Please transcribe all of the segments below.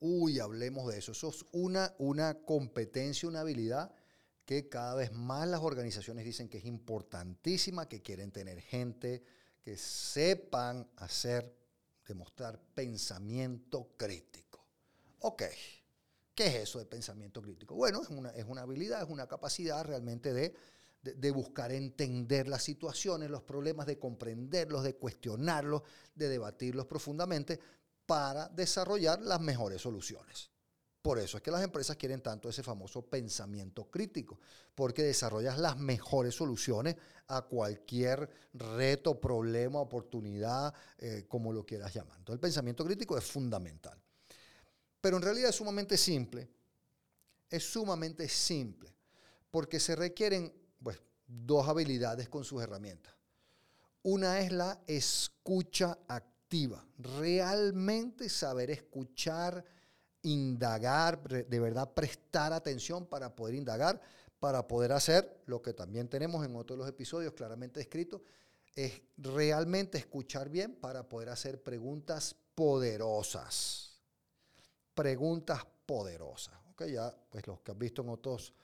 Uy, hablemos de eso. Eso es una, una competencia, una habilidad que cada vez más las organizaciones dicen que es importantísima, que quieren tener gente que sepan hacer, demostrar pensamiento crítico. Ok, ¿qué es eso de pensamiento crítico? Bueno, es una, es una habilidad, es una capacidad realmente de, de, de buscar entender las situaciones, los problemas, de comprenderlos, de cuestionarlos, de debatirlos profundamente, para desarrollar las mejores soluciones. Por eso es que las empresas quieren tanto ese famoso pensamiento crítico, porque desarrollas las mejores soluciones a cualquier reto, problema, oportunidad, eh, como lo quieras llamar. Entonces el pensamiento crítico es fundamental. Pero en realidad es sumamente simple. Es sumamente simple, porque se requieren pues, dos habilidades con sus herramientas. Una es la escucha activa Realmente saber escuchar, indagar, de verdad prestar atención para poder indagar, para poder hacer lo que también tenemos en otros los episodios claramente escrito, es realmente escuchar bien para poder hacer preguntas poderosas. Preguntas poderosas. ¿okay? Ya, pues los que han visto en otros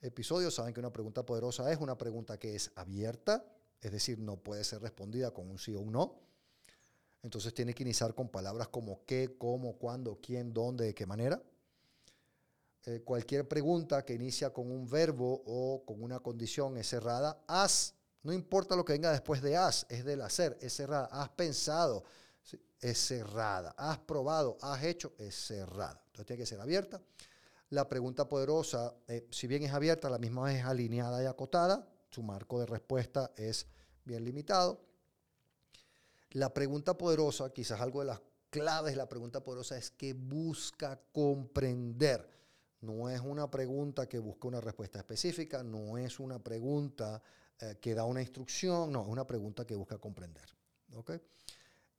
episodios saben que una pregunta poderosa es una pregunta que es abierta, es decir, no puede ser respondida con un sí o un no entonces tiene que iniciar con palabras como qué, cómo, cuándo, quién, dónde, de qué manera. Eh, cualquier pregunta que inicia con un verbo o con una condición es cerrada. Has, no importa lo que venga después de has, es del hacer, es cerrada. Has pensado, es cerrada. Has probado, has hecho, es cerrada. Entonces tiene que ser abierta. La pregunta poderosa, eh, si bien es abierta, la misma vez es alineada y acotada. Su marco de respuesta es bien limitado. La pregunta poderosa, quizás algo de las claves de la pregunta poderosa es que busca comprender. No es una pregunta que busca una respuesta específica, no es una pregunta eh, que da una instrucción, no, es una pregunta que busca comprender.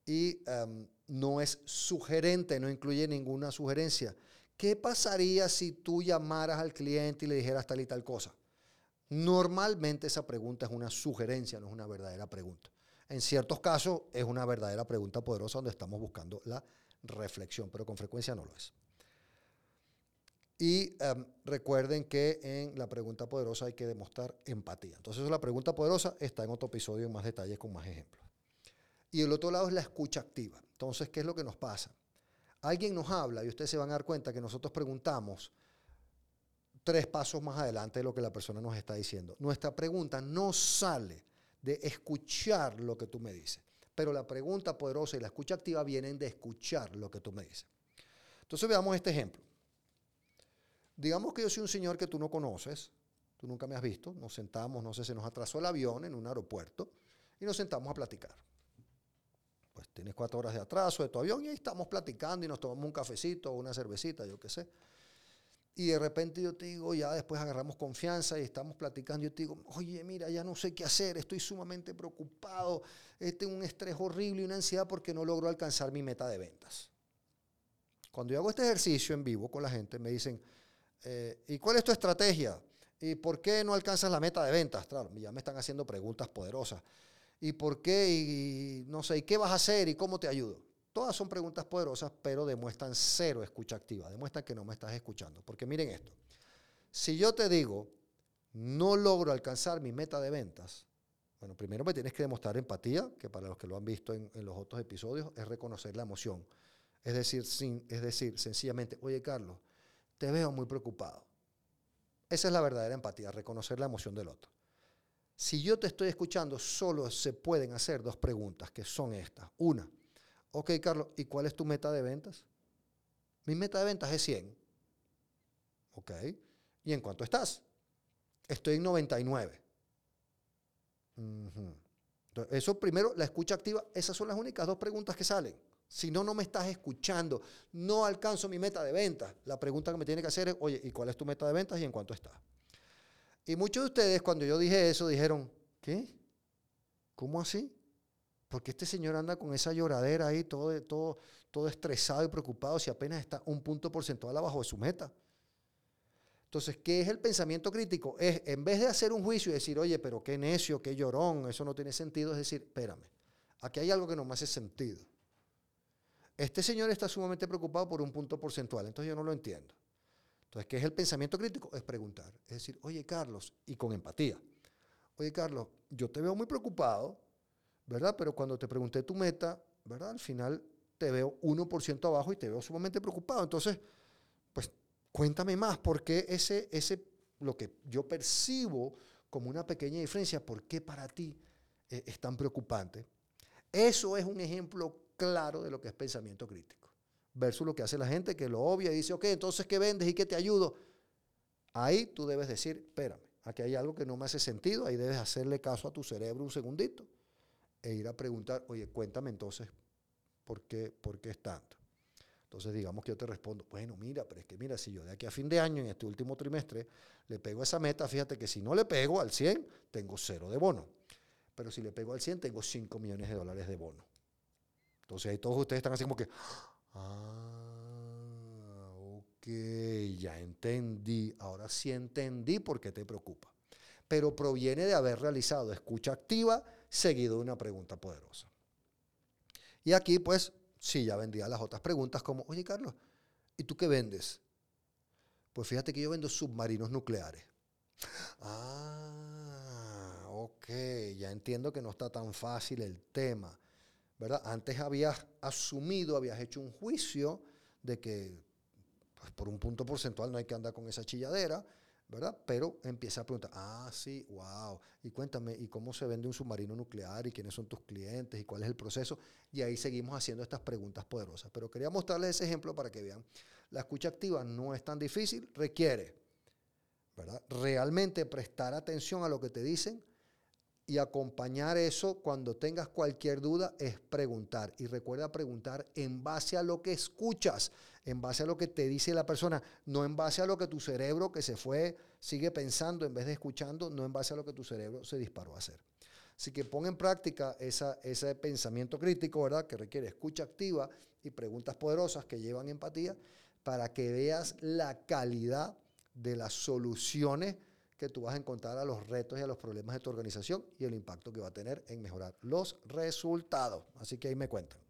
Y em, no es sugerente, no incluye ninguna sugerencia. ¿Qué pasaría si tú llamaras al cliente y le dijeras tal y tal cosa? Normalmente esa pregunta es una sugerencia, no es una verdadera pregunta. En ciertos casos es una verdadera pregunta poderosa donde estamos buscando la reflexión, pero con frecuencia no lo es. Y em, recuerden que en la pregunta poderosa hay que demostrar empatía. Entonces la pregunta poderosa está en otro episodio en más detalles con más ejemplos. Y el otro lado es la escucha activa. Entonces, ¿qué es lo que nos pasa? Alguien nos habla y ustedes se van a dar cuenta que nosotros preguntamos tres pasos más adelante de lo que la persona nos está diciendo. Nuestra pregunta no sale de escuchar lo que tú me dices. Pero la pregunta poderosa y la escucha activa vienen de escuchar lo que tú me dices. Entonces veamos este ejemplo. Digamos que yo soy un señor que tú no conoces, tú nunca me has visto, nos sentamos, no sé, se nos atrasó el avión en un aeropuerto y nos sentamos a platicar. Pues tienes cuatro horas de atraso de tu avión y ahí estamos platicando y nos tomamos un cafecito o una cervecita, yo qué sé. Y de repente yo te digo, ya después agarramos confianza y estamos platicando. Yo te digo, oye, mira, ya no sé qué hacer, estoy sumamente preocupado, eh, tengo un estrés horrible y una ansiedad porque no logro alcanzar mi meta de ventas. Cuando yo hago este ejercicio en vivo con la gente, me dicen, eh, ¿y cuál es tu estrategia? ¿Y por qué no alcanzas la meta de ventas? Claro, ya me están haciendo preguntas poderosas. ¿Y por qué? Y no sé, ¿y qué vas a hacer? ¿Y cómo te ayudo? Todas son preguntas poderosas, pero demuestran cero escucha activa, demuestran que no me estás escuchando. Porque miren esto, si yo te digo, no logro alcanzar mi meta de ventas, bueno, primero me tienes que demostrar empatía, que para los que lo han visto en, los otros episodios, es reconocer la emoción. Es decir, es decir, sencillamente, oye Carlos, te veo muy preocupado. Esa es la verdadera empatía, reconocer la emoción del otro. Si yo te estoy escuchando, solo se pueden hacer dos preguntas, que son estas. Una, Ok, Carlos, ¿y cuál es tu meta de ventas? Mi meta de ventas es 100. Ok. ¿Y en cuánto estás? Estoy en 99. Entonces, eso primero, la escucha activa, esas son las únicas dos preguntas que salen. Si no, no me estás escuchando. No alcanzo mi meta de ventas. La pregunta que me tiene que hacer es, oye, ¿y cuál es tu meta de ventas y en cuánto está? Y muchos de ustedes, cuando yo dije eso, dijeron, ¿qué? ¿Cómo así? Porque este señor anda con esa lloradera ahí, todo, todo, todo estresado y preocupado, si apenas está un punto porcentual abajo de su meta. Entonces, ¿qué es el pensamiento crítico? Es, en vez de hacer un juicio y decir, oye, pero qué necio, qué llorón, eso no tiene sentido, es decir, espérame, aquí hay algo que no me hace sentido. Este señor está sumamente preocupado por un punto porcentual, entonces yo no lo entiendo. Entonces, ¿qué es el pensamiento crítico? Es preguntar. Es decir, oye, Carlos, y con empatía. Oye, Carlos, yo te veo muy preocupado, ¿verdad? Pero cuando te pregunté tu meta, ¿verdad? Al final te veo 1% abajo y te veo sumamente preocupado. Entonces, pues cuéntame más, ¿por qué ese, ese, lo que yo percibo como una pequeña diferencia, por qué para ti eh, es tan preocupante? Eso es un ejemplo claro de lo que es pensamiento crítico, versus lo que hace la gente que lo obvia y dice, ok, entonces, ¿qué vendes y qué te ayudo? Ahí tú debes decir, espérame, aquí hay algo que no me hace sentido, ahí debes hacerle caso a tu cerebro un segundito e ir a preguntar, oye, cuéntame entonces, ¿por qué, por qué es tanto? Entonces, digamos que yo te respondo, bueno, mira, pero es que mira, si yo de aquí a fin de año, en este último trimestre, le pego esa meta, fíjate que si no le pego al 100, tengo cero de bono. Pero si le pego al 100, tengo 5 millones de dólares de bono. Entonces ahí todos ustedes están así como que, ah, ok, ya entendí, ahora sí entendí por qué te preocupa. Pero proviene de haber realizado escucha activa seguido de una pregunta poderosa. Y aquí pues sí, ya vendría las otras preguntas como, oye Carlos, ¿y tú qué vendes? Pues fíjate que yo vendo submarinos nucleares. Ah, ok, ya entiendo que no está tan fácil el tema, ¿verdad? Antes habías asumido, habías hecho un juicio de que pues, por un punto porcentual no hay que andar con esa chilladera, ¿verdad? Pero empieza a preguntar, ah, sí, wow, y cuéntame, ¿y cómo se vende un submarino nuclear? ¿Y quiénes son tus clientes? ¿Y cuál es el proceso? Y ahí seguimos haciendo estas preguntas poderosas. Pero quería mostrarles ese ejemplo para que vean, la escucha activa no es tan difícil, requiere, ¿verdad? Realmente prestar atención a lo que te dicen, y acompañar eso cuando tengas cualquier duda es preguntar. Y recuerda preguntar en base a lo que escuchas, en base a lo que te dice la persona, no en base a lo que tu cerebro que se fue sigue pensando en vez de escuchando, no en base a lo que tu cerebro se disparó a hacer. Así que pon en práctica esa, ese pensamiento crítico, ¿verdad? Que requiere escucha activa y preguntas poderosas que llevan empatía para que veas la calidad de las soluciones que tú vas a encontrar a los retos y a los problemas de tu organización y el impacto que va a tener en mejorar los resultados. Así que ahí me cuentan.